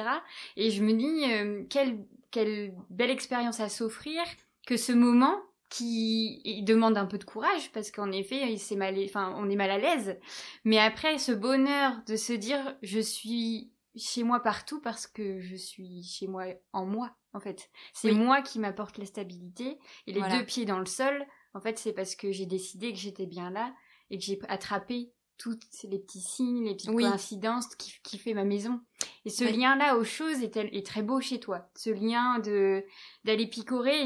Et je me dis, euh, quelle, quelle belle expérience à s'offrir que ce moment qui demande un peu de courage parce qu'en effet c'est mal enfin on est mal à l'aise. Mais après ce bonheur de se dire je suis chez moi partout parce que je suis chez moi en moi en fait. C'est moi qui m'apporte la stabilité et les deux pieds dans le sol. En fait c'est parce que j'ai décidé que j'étais bien là et que j'ai attrapé tous les petits signes, les petites coïncidences qui, qui, fait ma maison. Et ce lien-là aux choses est, est, très beau chez toi. Ce lien de d'aller picorer,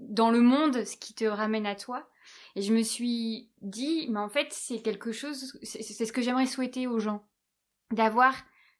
dans le monde ce qui te ramène à toi. Et je me suis dit, mais en fait, c'est quelque chose, c'est ce que j'aimerais souhaiter aux gens. D'avoir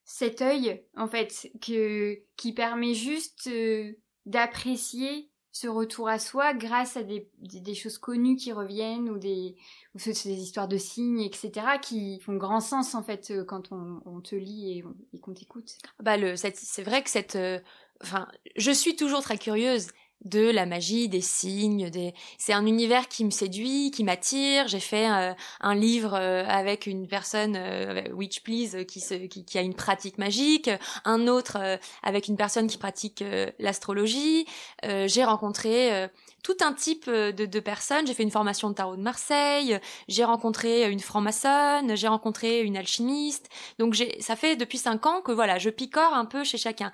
cet œil, en fait, que, qui permet juste euh, d'apprécier ce retour à soi grâce à des, des, choses connues qui reviennent ou des, ou des histoires de signes, etc., qui font grand sens, en fait, euh, quand on, on te lit et, qu'on t'écoute. Bah, c'est vrai que cette, euh, enfin, je suis toujours très curieuse de la magie, des signes, des... c'est un univers qui me séduit, qui m'attire. J'ai fait euh, un livre euh, avec une personne, euh, Witch Please, qui, se, qui, a une pratique magique, un autre avec une personne qui pratique l'astrologie. j'ai rencontré tout un type de, de personnes. J'ai fait une formation de tarot de Marseille, j'ai rencontré une franc-maçonne, j'ai rencontré une alchimiste. Donc j'ai, ça fait depuis cinq ans que voilà, je picore un peu chez chacun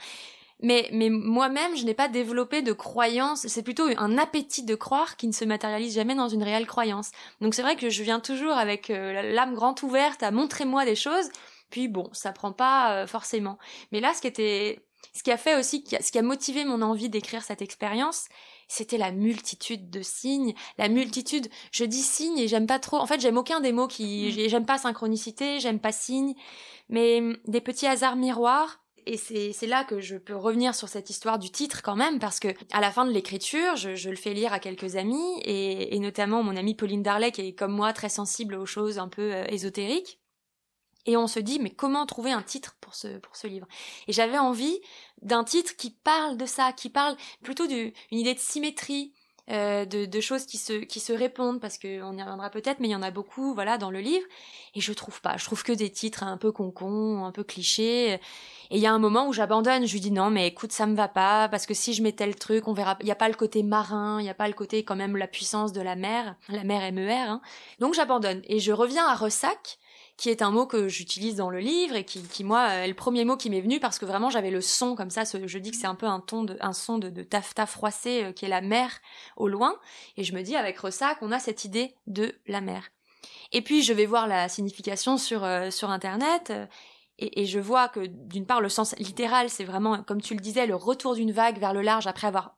mais, mais moi-même, je n'ai pas développé de croyance. C'est plutôt un appétit de croire qui ne se matérialise jamais dans une réelle croyance. Donc c'est vrai que je viens toujours avec euh, l'âme grande ouverte à montrer-moi des choses. Puis bon, ça prend pas euh, forcément. Mais là, ce qui était, ce qui a fait aussi, ce qui a motivé mon envie d'écrire cette expérience, c'était la multitude de signes, la multitude. Je dis signes et j'aime pas trop. En fait, j'aime aucun des mots qui, mmh. j'aime pas synchronicité, j'aime pas signes, mais des petits hasards miroirs et c'est là que je peux revenir sur cette histoire du titre quand même, parce que à la fin de l'écriture, je, le fais lire à quelques amis, et, notamment mon amie Pauline Darley, qui est comme moi très sensible aux choses un peu euh, ésotériques. Et on se dit, mais comment trouver un titre pour ce, pour ce livre? Et j'avais envie d'un titre qui parle de ça, qui parle plutôt d'une idée de symétrie, euh, de, de, choses qui se, qui se répondent, parce qu'on y reviendra peut-être, mais il y en a beaucoup voilà, dans le livre, et je trouve pas. Je trouve que des titres un peu concon, un peu clichés. Et il y a un moment où j'abandonne, je lui dis non, mais écoute, ça me va pas, parce que si je mets tel truc, on verra. Il n'y a pas le côté marin, il n'y a pas le côté quand même la puissance de la mer, la mer MER. Hein. Donc j'abandonne, et je reviens à Ressac, qui est un mot que j'utilise dans le livre et qui, moi, est le premier mot qui m'est venu parce que vraiment j'avais le son comme ça. je dis que c'est un peu un ton de, un son de, de froissé euh, qui est la mer au loin. Et je me dis avec Ressac, on a cette idée de la mer. Et puis je vais voir la signification sur euh, sur internet. Euh, et, je vois que d'une part le sens littéral c'est vraiment comme tu le disais le retour d'une vague vers le large après avoir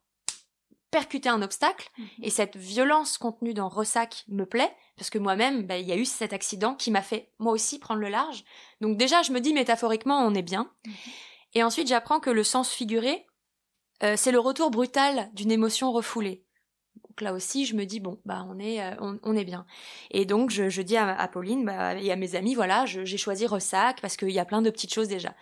percuter un obstacle. Mhm. Et cette violence contenue dans Ressac me plaît, parce que moi-même, bah, il y a eu cet accident qui m'a fait moi aussi prendre le large. Donc déjà, je me dis métaphoriquement, on est bien. Mhm. Et ensuite, j'apprends que le sens figuré, euh, c'est le retour brutal d'une émotion refoulée. Donc là aussi, je me dis bon, bah on est, euh, on, est bien. Et donc je, dis à, Pauline bah, et à mes amis, voilà, j'ai choisi Ressac parce qu'il y a plein de petites choses déjà.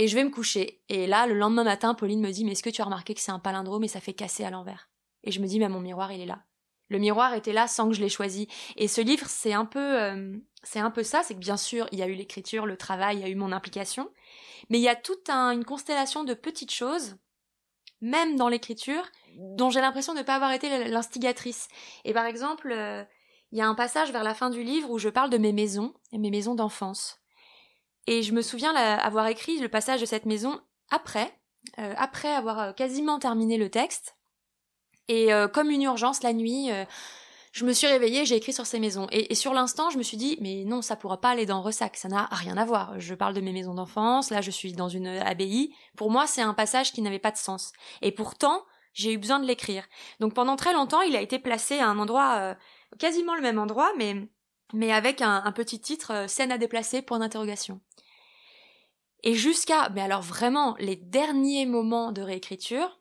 Et je vais me coucher. Et là, le lendemain matin, Pauline me dit, mais est-ce que tu as remarqué que c'est un palindrome et ça fait casser à l'envers? Et je me dis, mais mon miroir, il est là. Le miroir était là sans que je l'ai choisi. Et ce livre, c'est un peu, euh, c'est un peu ça, c'est que bien sûr, il y a eu l'écriture, le travail, il y a eu mon implication, mais il y a toute une constellation de petites choses, même dans l'écriture, dont j'ai l'impression de ne pas avoir été l'instigatrice. Et par exemple, euh, il y a un passage vers la fin du livre où je parle de mes maisons, mes maisons d'enfance. Et je me souviens avoir écrit le passage de cette maison après, euh, après avoir quasiment terminé le texte. Et comme une urgence, la nuit, je me suis réveillée, j'ai écrit sur ces maisons. Et, sur l'instant, je me suis dit, mais non, ça pourra pas aller dans Ressac, ça n'a rien à voir. Je parle de mes maisons d'enfance, là je suis dans une abbaye. Pour moi, c'est un passage qui n'avait pas de sens. Et pourtant, j'ai eu besoin de l'écrire. Donc pendant très longtemps, il a été placé à un endroit, euh, quasiment le même endroit, mais, mais avec un, petit titre, euh, scène à déplacer, point d'interrogation. Et jusqu'à, mais alors vraiment, les derniers moments de réécriture,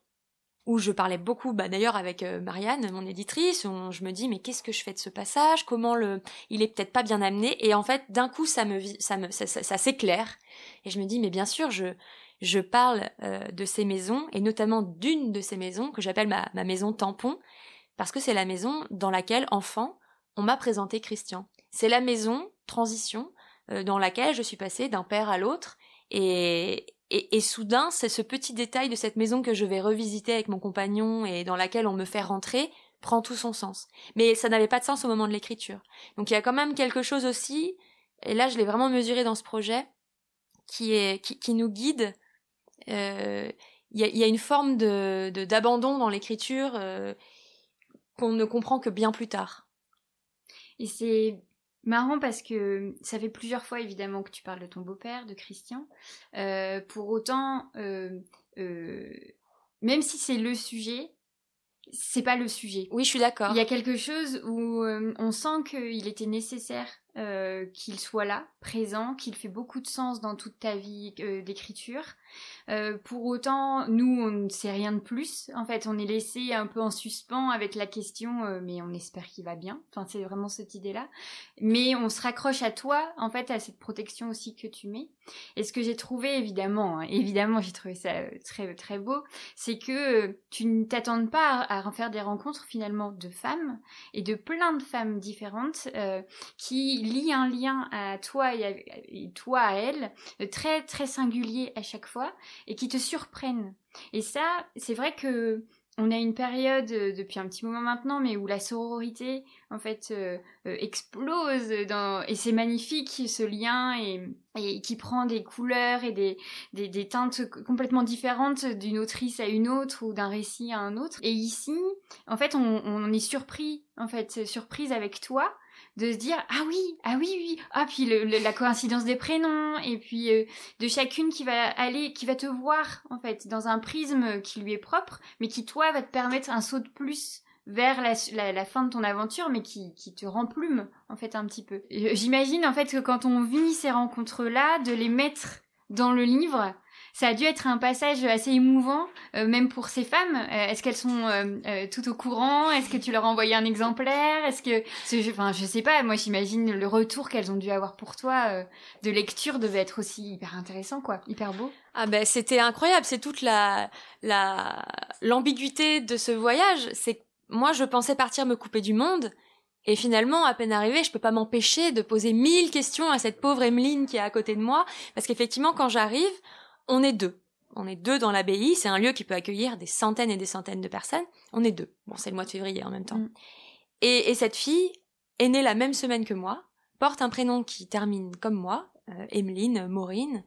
où je parlais beaucoup, bah, d'ailleurs avec euh, Marianne, mon éditrice, je me dis mais qu'est-ce que je fais de ce passage, comment le, il est peut-être pas bien amené, et en fait d'un coup ça me, ça ça, s'éclaire, et je me dis mais bien sûr je, parle euh, de ces maisons et notamment d'une de ces maisons que j'appelle ma maison tampon, parce que c'est la maison dans laquelle enfant on m'a présenté Christian. C'est la maison transition euh, dans laquelle je suis passée d'un père à l'autre et, et, soudain, c'est ce petit détail de cette maison que je vais revisiter avec mon compagnon et dans laquelle on me fait rentrer prend tout son sens. Mais ça n'avait pas de sens au moment de l'écriture. Donc il y a quand même quelque chose aussi, et là je l'ai vraiment mesuré dans ce projet, qui est qui, nous guide. Euh, il y, a, une forme de d'abandon dans l'écriture euh, qu'on ne comprend que bien plus tard. Et c'est Marrant parce que ça fait plusieurs fois évidemment que tu parles de ton beau-père, de Christian. Euh, pour autant, euh, euh, même si c'est le sujet, c'est pas le sujet. Oui, je suis d'accord. Il y a quelque chose où on sent qu'il était nécessaire qu'il soit là, présent, qu'il fait beaucoup de sens dans toute ta vie d'écriture. Euh, pour autant, nous, on ne sait rien de plus. En fait, on est laissé un peu en suspens avec la question, euh, mais on espère qu'il va bien. Enfin, c'est vraiment cette idée-là. Mais on se raccroche à toi, en fait, à cette protection aussi que tu mets. Et ce que j'ai trouvé, évidemment, hein, évidemment, j'ai trouvé ça euh, très très beau, c'est que tu ne t'attendes pas à, à, faire des rencontres finalement de femmes et de plein de femmes différentes qui lient un lien à toi et, et toi à elle, très très singulier à chaque fois et qui te surprennent. Et ça, c'est vrai que on a une période euh, depuis un petit moment maintenant, mais où la sororité en fait euh, euh, explose et c'est magnifique ce lien et, qui prend des couleurs et des teintes complètement différentes d'une autrice à une autre ou d'un récit à un autre. Et ici, en fait, on, on est surpris en fait surprise avec toi de se dire ah oui ah oui oui ah puis la coïncidence des prénoms et puis euh, de chacune qui va aller qui va te voir en fait dans un prisme qui lui est propre mais qui toi va te permettre un saut de plus vers la, fin de ton aventure mais qui, qui te remplume en fait un petit peu. J'imagine en fait que quand on vit ces rencontres là de les mettre dans le livre ça a dû être un passage assez émouvant, euh, même pour ces femmes. Euh, est-ce qu'elles sont euh, tout au courant? Est-ce que tu leur as envoyé un exemplaire? Est-ce que, enfin, je sais pas. Moi, j'imagine le retour qu'elles ont dû avoir pour toi de lecture devait être aussi hyper intéressant, quoi, hyper beau. Ah ben, c'était incroyable. C'est toute la la l'ambiguïté de ce voyage. C'est moi, je pensais partir me couper du monde. Et finalement, à peine arrivé, je peux pas m'empêcher de poser mille questions à cette pauvre Emeline qui est à côté de moi, parce qu'effectivement, quand j'arrive, on est deux. On est deux dans l'abbaye, c'est un lieu qui peut accueillir des centaines et des centaines de personnes. On est deux. Bon, c'est le mois de février en même temps. Mm. Et, cette fille est née la même semaine que moi, porte un prénom qui termine comme moi, euh, Emeline, Maureen,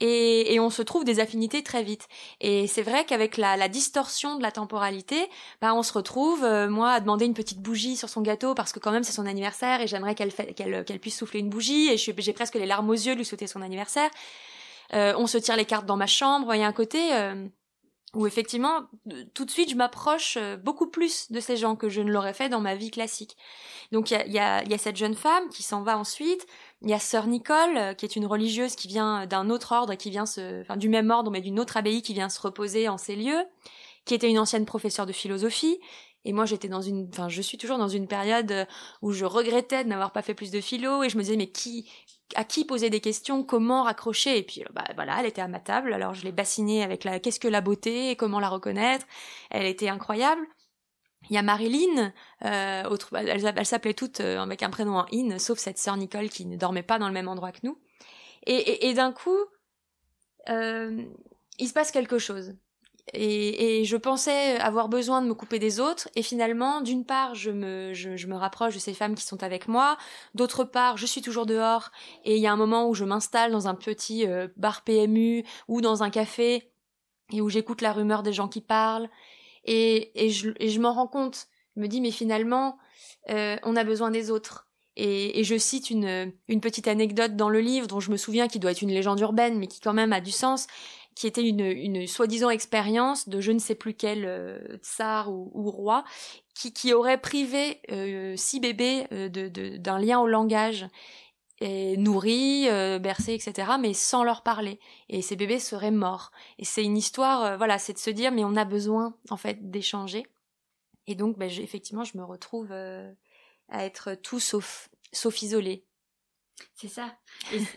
et, on se trouve des affinités très vite. Et c'est vrai qu'avec la, distorsion de la temporalité, bah on se retrouve, euh, moi, à demander une petite bougie sur son gâteau parce que quand même c'est son anniversaire et j'aimerais qu'elle qu'elle puisse souffler une bougie et j'ai presque les larmes aux yeux de lui souhaiter son anniversaire. Euh, on se tire les cartes dans ma chambre. Il y a un côté euh, où effectivement, tout de suite, je m'approche euh, beaucoup plus de ces gens que je ne l'aurais fait dans ma vie classique. Donc il y a, cette jeune femme qui s'en va ensuite. Il y a sœur Nicole, qui est une religieuse qui vient d'un autre ordre, qui vient se, enfin du même ordre mais d'une autre abbaye qui vient se reposer en ces lieux, qui était une ancienne professeure de philosophie Et moi, j'étais dans une, enfin, je suis toujours dans une période où je regrettais de n'avoir pas fait plus de philo et je me disais, mais qui, à qui poser des questions, comment raccrocher Et puis, bah voilà, elle était à ma table, alors je l'ai bassinée avec la, qu'est-ce que la beauté comment la reconnaître. Elle était incroyable. Il y a Marilyn, euh, autre, elle, s'appelait toutes euh, avec un prénom en in, sauf cette sœur Nicole qui ne dormait pas dans le même endroit que nous. Et d'un coup, euh, il se passe quelque chose. Et, je pensais avoir besoin de me couper des autres, et finalement, d'une part, je me, je, me rapproche de ces femmes qui sont avec moi, d'autre part, je suis toujours dehors, et il y a un moment où je m'installe dans un petit euh, bar PMU ou dans un café, et où j'écoute la rumeur des gens qui parlent, et, et je, et je m'en rends compte. Je me dis, mais finalement, euh, on a besoin des autres. Et, et, je cite une, une petite anecdote dans le livre dont je me souviens qui doit être une légende urbaine, mais qui quand même a du sens, qui était une, une soi-disant expérience de je ne sais plus quel euh, tsar ou, roi, qui, qui aurait privé euh, six bébés euh, de, d'un lien au langage, nourris, bercés, etc., mais sans leur parler. Et ces bébés seraient morts. Et c'est une histoire, voilà, c'est de se dire, mais on a besoin, en fait, d'échanger. Et donc, ben, effectivement, je me retrouve à être tout sauf, sauf isolé. C'est ça.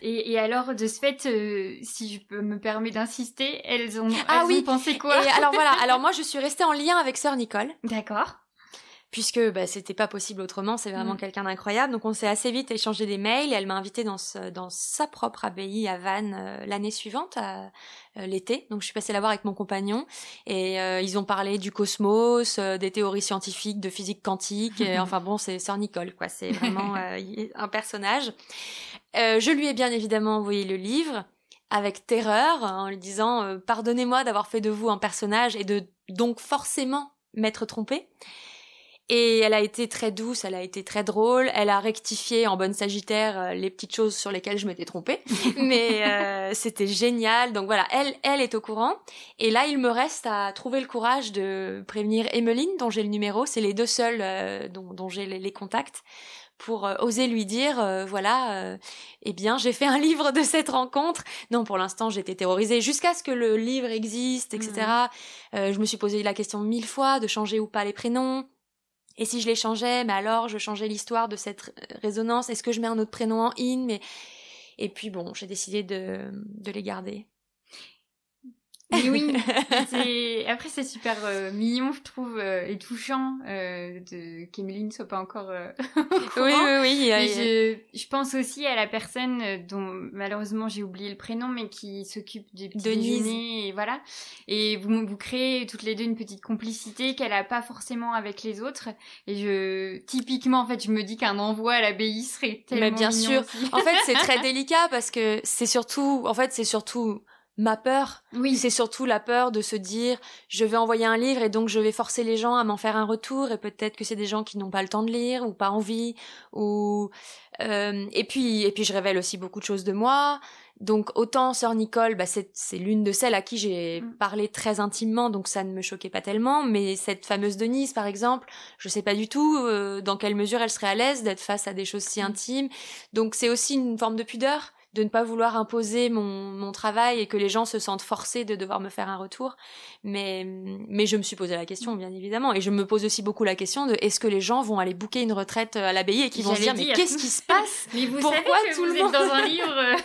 Et, et, alors, de ce fait, euh, si je peux me permettre d'insister, elles ont, ah elles oui. ont pensé quoi? Et Alors voilà, alors moi je suis restée en lien avec sœur Nicole. D'accord. Puisque bah, c'était pas possible autrement, c'est vraiment Mm. quelqu'un d'incroyable. Donc on s'est assez vite échangé des mails. Et elle m'a invitée dans, ce, dans sa propre abbaye à Vannes euh, l'année suivante, à, euh, l'été. Donc je suis passée la voir avec mon compagnon. Et euh, ils ont parlé du cosmos, des théories scientifiques, de physique quantique. Et, enfin bon, c'est sœur Nicole, quoi. C'est vraiment un personnage. Je lui ai bien évidemment envoyé le livre avec terreur en lui disant pardonnez-moi d'avoir fait de vous un personnage et de donc forcément m'être trompée. Et elle a été très douce, elle a été très drôle, elle a rectifié en bonne sagittaire euh, les petites choses sur lesquelles je m'étais trompée, mais euh, c'était génial. Donc voilà, elle, elle est au courant. Et là, il me reste à trouver le courage de prévenir Emmeline, dont j'ai le numéro. C'est les deux seuls euh, dont, dont j'ai les, les contacts pour euh, oser lui dire euh, voilà euh, eh bien j'ai fait un livre de cette rencontre non pour l'instant j'étais terrorisée jusqu'à ce que le livre existe etc Mhm. je me suis posé la question mille fois de changer ou pas les prénoms et si je les changeais mais alors je changeais l'histoire de cette résonance? Est-ce que je mets un autre prénom en in? Mais et puis bon j'ai décidé de de les garder Mais oui, après c'est super euh, mignon, je trouve, euh, et touchant euh, de qu'Emeline soit pas encore euh, oui oui oui Mais je, je pense aussi à la personne euh, dont malheureusement j'ai oublié le prénom, mais qui s'occupe du petit déjeuner, et voilà. Et vous, vous créez toutes les deux une petite complicité qu'elle a pas forcément avec les autres. Et je, typiquement, en fait, je me dis qu'un envoi à l'abbaye serait tellement Mais bien mignon sûr. aussi. en fait c'est très délicat parce que c'est surtout en fait c'est surtout ma peur. Oui, C'est surtout la peur de se dire je vais envoyer un livre et donc je vais forcer les gens à m'en faire un retour et peut-être que c'est des gens qui n'ont pas le temps de lire ou pas envie ou euh, et puis et puis je révèle aussi beaucoup de choses de moi. Donc autant sœur Nicole bah c'est c'est l'une de celles à qui j'ai Mm. parlé très intimement donc ça ne me choquait pas tellement. Mais cette fameuse Denise par exemple je sais pas du tout euh, dans quelle mesure elle serait à l'aise d'être face à des choses si intimes. Donc c'est aussi une forme de pudeur de ne pas vouloir imposer mon, mon travail et que les gens se sentent forcés de devoir me faire un retour. Mais, mais je me suis posé la question, bien évidemment. Et je me pose aussi beaucoup la question de est-ce que les gens vont aller booker une retraite à l'abbaye et qui vont se dire, mais qu'est-ce qui se passe mais vous Pourquoi savez que tout vous le êtes monde- dans un livre. euh,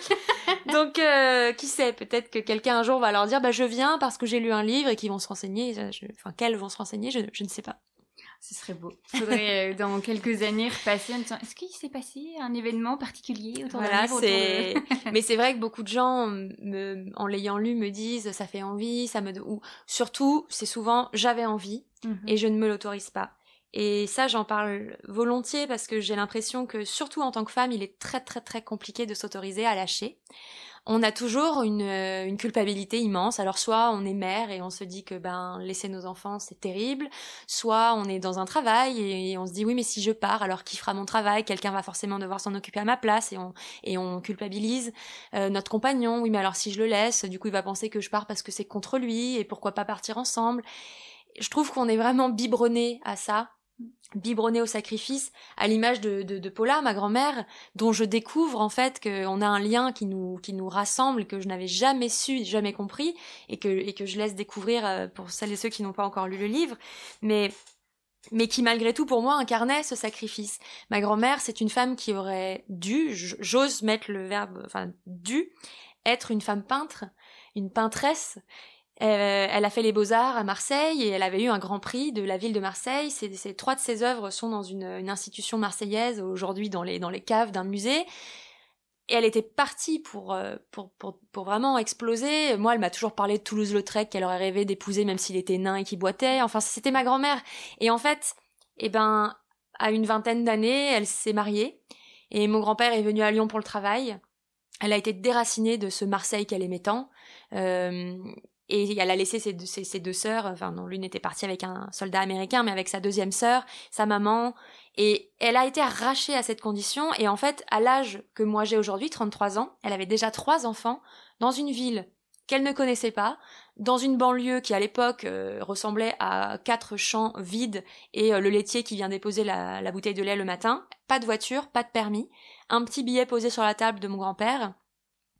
Donc, euh, qui sait Peut-être que quelqu'un un jour va leur dire, bah, je viens parce que j'ai lu un livre et qu'ils vont se renseigner. Je- enfin, qu'elles vont se renseigner, je, je ne sais pas. Ce serait beau. Faudrait euh, dans quelques années repasser en disant est-ce qu'il s'est passé un événement particulier autour d'un Voilà, livre autour c'est. de... Mais c'est vrai que beaucoup de gens, me, en l'ayant lu, me disent ça fait envie, ça me. Ou surtout, c'est souvent j'avais envie Mhm. et je ne me l'autorise pas. Et ça, j'en parle volontiers parce que j'ai l'impression que, surtout en tant que femme, il est très très très compliqué de s'autoriser à lâcher. On a toujours une, euh, une culpabilité immense. Alors soit on est mère et on se dit que ben laisser nos enfants c'est terrible, soit on est dans un travail et on se dit oui mais si je pars alors qui fera mon travail? Quelqu'un va forcément devoir s'en occuper à ma place et on et on culpabilise Euh, notre compagnon. Oui mais alors si je le laisse, du coup il va penser que je pars parce que c'est contre lui et pourquoi pas partir ensemble? Je trouve qu'on est vraiment biberonné à ça, biberonné au sacrifice, à l'image de, de, de Paula, ma grand-mère, dont je découvre en fait qu'on a un lien qui nous, qui nous rassemble, que je n'avais jamais su, jamais compris, et que, et que je laisse découvrir euh, pour celles et ceux qui n'ont pas encore lu le livre. Mais mais qui malgré tout pour moi incarnait ce sacrifice. Ma grand-mère, c'est une femme qui aurait dû, j'ose mettre le verbe, enfin dû, être une femme peintre, une peintresse. Euh, elle a fait les beaux-arts à Marseille et elle avait eu un grand prix de la ville de Marseille. Ces, trois de ses œuvres sont dans une, institution marseillaise, aujourd'hui dans les, dans les caves d'un musée. Et elle était partie pour, euh, pour, pour, pour vraiment exploser. Moi, elle m'a toujours parlé de Toulouse-Lautrec, qu'elle aurait rêvé d'épouser même s'il était nain et qu'il boitait. Enfin, c'était ma grand-mère. Et en fait, eh ben, à une vingtaine d'années, elle s'est mariée. Et mon grand-père est venu à Lyon pour le travail. Elle a été déracinée de ce Marseille qu'elle aimait tant. Euh, et elle a laissé ses, deux, sœurs, enfin non, l'une était partie avec un soldat américain, mais avec sa deuxième sœur, sa maman, et elle a été arrachée à cette condition, et en fait, à l'âge que moi j'ai aujourd'hui, 33 ans, elle avait déjà trois enfants, dans une ville qu'elle ne connaissait pas, dans une banlieue qui à l'époque euh, ressemblait à quatre champs vides et euh, le laitier qui vient déposer la bouteille de lait le matin, pas de voiture, pas de permis, un petit billet posé sur la table de mon grand-père,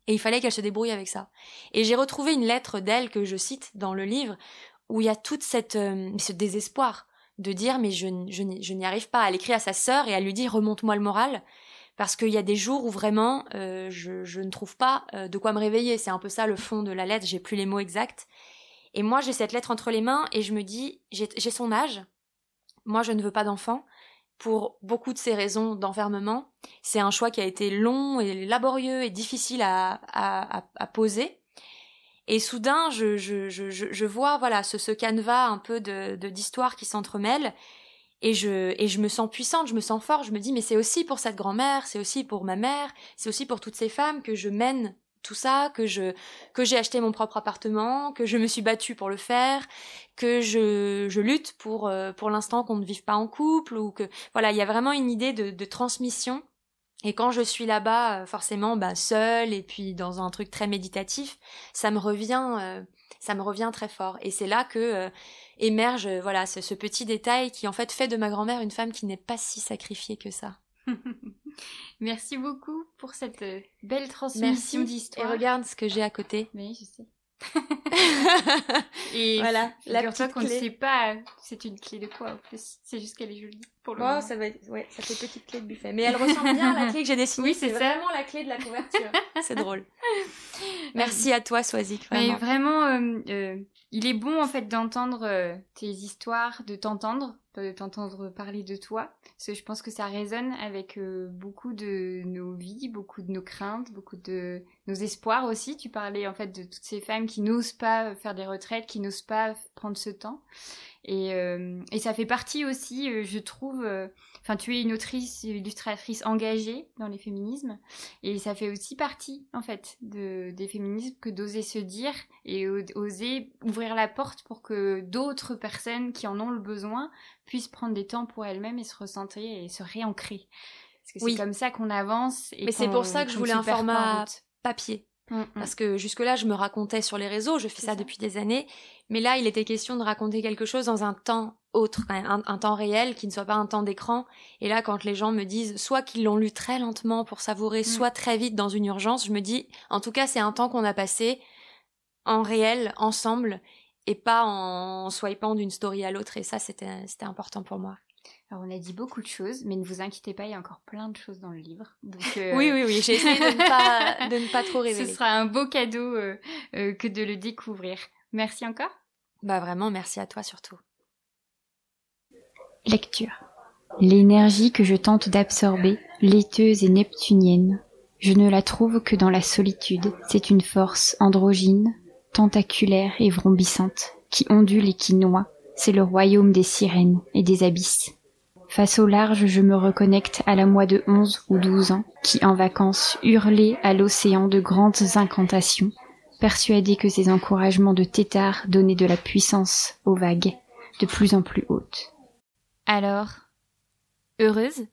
et il fallait qu'elle se débrouille avec ça. Et j'ai retrouvé une lettre d'elle que je cite dans le livre, où il y a toute euh, ce désespoir de dire mais je, je, je n'y arrive pas. Elle écrit à sa sœur et elle lui dit remonte-moi le moral parce qu'il y a des jours où vraiment euh, je, je, ne trouve pas euh, de quoi me réveiller. C'est un peu ça le fond de la lettre. J'ai plus les mots exacts. Et moi j'ai cette lettre entre les mains et je me dis j'ai son âge. Moi je ne veux pas d'enfant pour beaucoup de ces raisons d'enfermement. C'est un choix qui a été long et laborieux et difficile à, à, poser. Et soudain, je, je, je, je vois voilà ce, ce canevas un peu de d'histoires qui s'entremêlent et je et je me sens puissante, je me sens forte. Je me dis mais c'est aussi pour cette grand-mère, c'est aussi pour ma mère, c'est aussi pour toutes ces femmes que je mène tout ça, que je que j'ai acheté mon propre appartement, que je me suis battue pour le faire, que je, je lutte pour euh, pour l'instant qu'on ne vive pas en couple ou que voilà, il y a vraiment une idée de, transmission. Et quand je suis là-bas, euh, forcément, bah, seule et puis dans un truc très méditatif, ça me revient, euh, ça me revient très fort. Et c'est là que émerge, voilà, ce, ce petit détail qui en fait fait de ma grand-mère une femme qui n'est pas si sacrifiée que ça. Merci beaucoup pour cette euh, belle transmission d'histoire. Et regarde ce que j'ai à côté. Oui, je sais. et voilà, la petite qu'on ne sait pas, c'est une clé de quoi en plus. C'est juste qu'elle est jolie. Pour le oh, ça va être, ouais, ça fait petite clé de buffet. Mais elle ressemble bien à la clé que j'ai dessinée. Oui, c'est vraiment la clé de la couverture. c'est drôle. Merci à toi, Swazik. Vraiment. Mais vraiment, euh, euh, il est bon en fait d'entendre tes histoires, de t'entendre de t'entendre parler de toi, je pense que ça résonne avec euh, beaucoup de nos vies, beaucoup de nos craintes, beaucoup de nos espoirs aussi. Tu parlais en fait de toutes ces femmes qui n'osent pas faire des retraites, qui n'osent pas prendre ce temps. Et, euh, et ça fait partie aussi, euh, je trouve, euh, enfin tu es une autrice, illustratrice engagée dans les féminismes, et ça fait aussi partie en fait de, des féminismes que d'oser se dire et oser ouvrir la porte pour que d'autres personnes qui en ont le besoin puissent prendre des temps pour elles-mêmes et se recentrer et se réancrer. Parce que c'est comme ça qu'on avance. Et Mais c'est pour ça que je voulais un format papier. Mm, mm. Parce que jusque-là, je me racontais sur les réseaux, je fais ça, depuis des années, mais là, il était question de raconter quelque chose dans un temps autre, un, temps réel, qui ne soit pas un temps d'écran. Et là, quand les gens me disent soit qu'ils l'ont lu très lentement pour savourer, mm. soit très vite dans une urgence, je me dis, en tout cas, c'est un temps qu'on a passé en réel, ensemble, et pas en swipant d'une story à l'autre, et ça, c'était important pour moi. Alors on a dit beaucoup de choses, mais ne vous inquiétez pas, il y a encore plein de choses dans le livre. Donc, euh, oui, oui, oui, j'ai essayé de ne, pas, de ne pas trop révéler. Ce sera un beau cadeau euh, euh, que de le découvrir. Merci encore. Bah vraiment, merci à toi surtout. Lecture. L'énergie que je tente d'absorber, laiteuse et neptunienne, je ne la trouve que dans la solitude. C'est une force androgyne, tentaculaire et vrombissante, qui ondule et qui noie. C'est le royaume des sirènes et des abysses. Face au large, je me reconnecte à la moi de onze ou douze ans, qui en vacances hurlait à l'océan de grandes incantations, persuadée que ces encouragements de tétard donnaient de la puissance aux vagues, de plus en plus hautes. Alors, heureuse?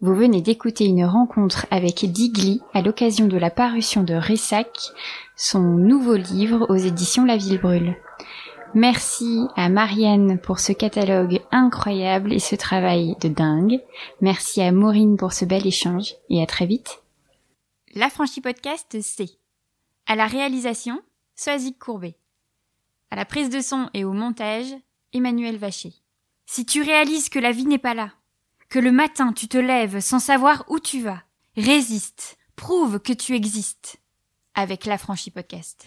Vous venez d'écouter une rencontre avec Digli à l'occasion de la parution de Ressac, son nouveau livre aux éditions La Ville Brûle. Merci à Marianne pour ce catalogue incroyable et ce travail de dingue. Merci à Maureen pour ce bel échange et à très vite. La franchise podcast, c'est à la réalisation, Soazic Courbet. À la prise de son et au montage, Emmanuel Vacher. Si tu réalises que la vie n'est pas là, que le matin tu te lèves sans savoir où tu vas, résiste, prouve que tu existes avec l'affranchi podcast.